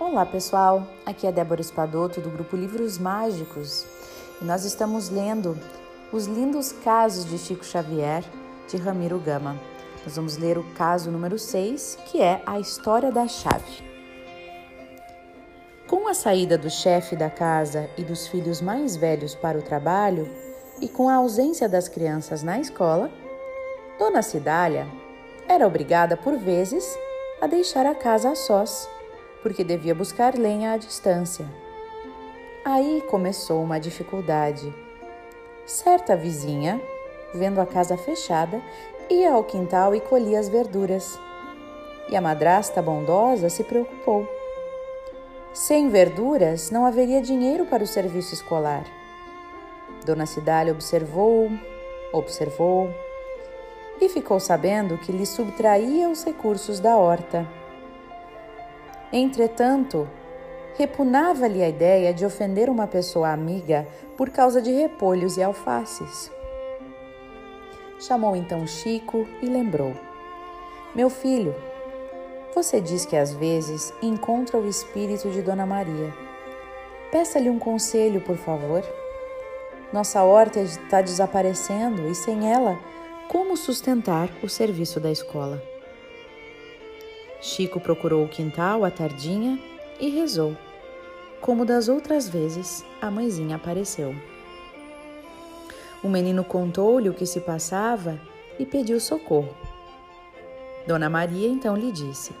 Olá pessoal, aqui é Débora Espadoto do grupo Livros Mágicos e nós estamos lendo Os Lindos Casos de Chico Xavier, de Ramiro Gama. Nós vamos ler o caso número 6, que é a história da chave. Com a saída do chefe da casa e dos filhos mais velhos para o trabalho, e com a ausência das crianças na escola, Dona Cidália era obrigada por vezes a deixar a casa a sós porque devia buscar lenha à distância. Aí começou uma dificuldade. Certa vizinha, vendo a casa fechada, ia ao quintal e colhia as verduras. E a madrasta bondosa se preocupou. Sem verduras, não haveria dinheiro para o serviço escolar. Dona Cidália observou, observou e ficou sabendo que lhe subtraía os recursos da horta. Entretanto, repunava-lhe a ideia de ofender uma pessoa amiga por causa de repolhos e alfaces. Chamou então Chico e lembrou: Meu filho, você diz que às vezes encontra o espírito de Dona Maria. Peça-lhe um conselho, por favor. Nossa horta está desaparecendo e sem ela, como sustentar o serviço da escola? Chico procurou o quintal à tardinha e rezou. Como das outras vezes, a mãezinha apareceu. O menino contou-lhe o que se passava e pediu socorro. Dona Maria então lhe disse: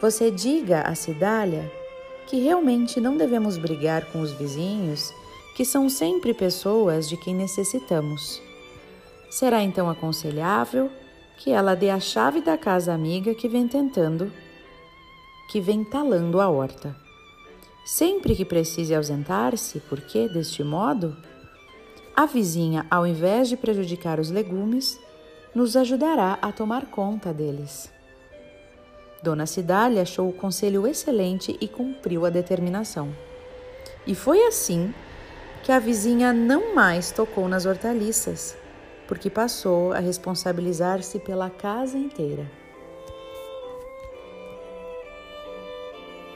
Você diga a Cidália que realmente não devemos brigar com os vizinhos, que são sempre pessoas de quem necessitamos. Será então aconselhável que ela dê a chave da casa amiga que vem tentando, que vem talando a horta. Sempre que precise ausentar-se, porque, deste modo, a vizinha, ao invés de prejudicar os legumes, nos ajudará a tomar conta deles. Dona Cidália achou o conselho excelente e cumpriu a determinação. E foi assim que a vizinha não mais tocou nas hortaliças porque passou a responsabilizar-se pela casa inteira.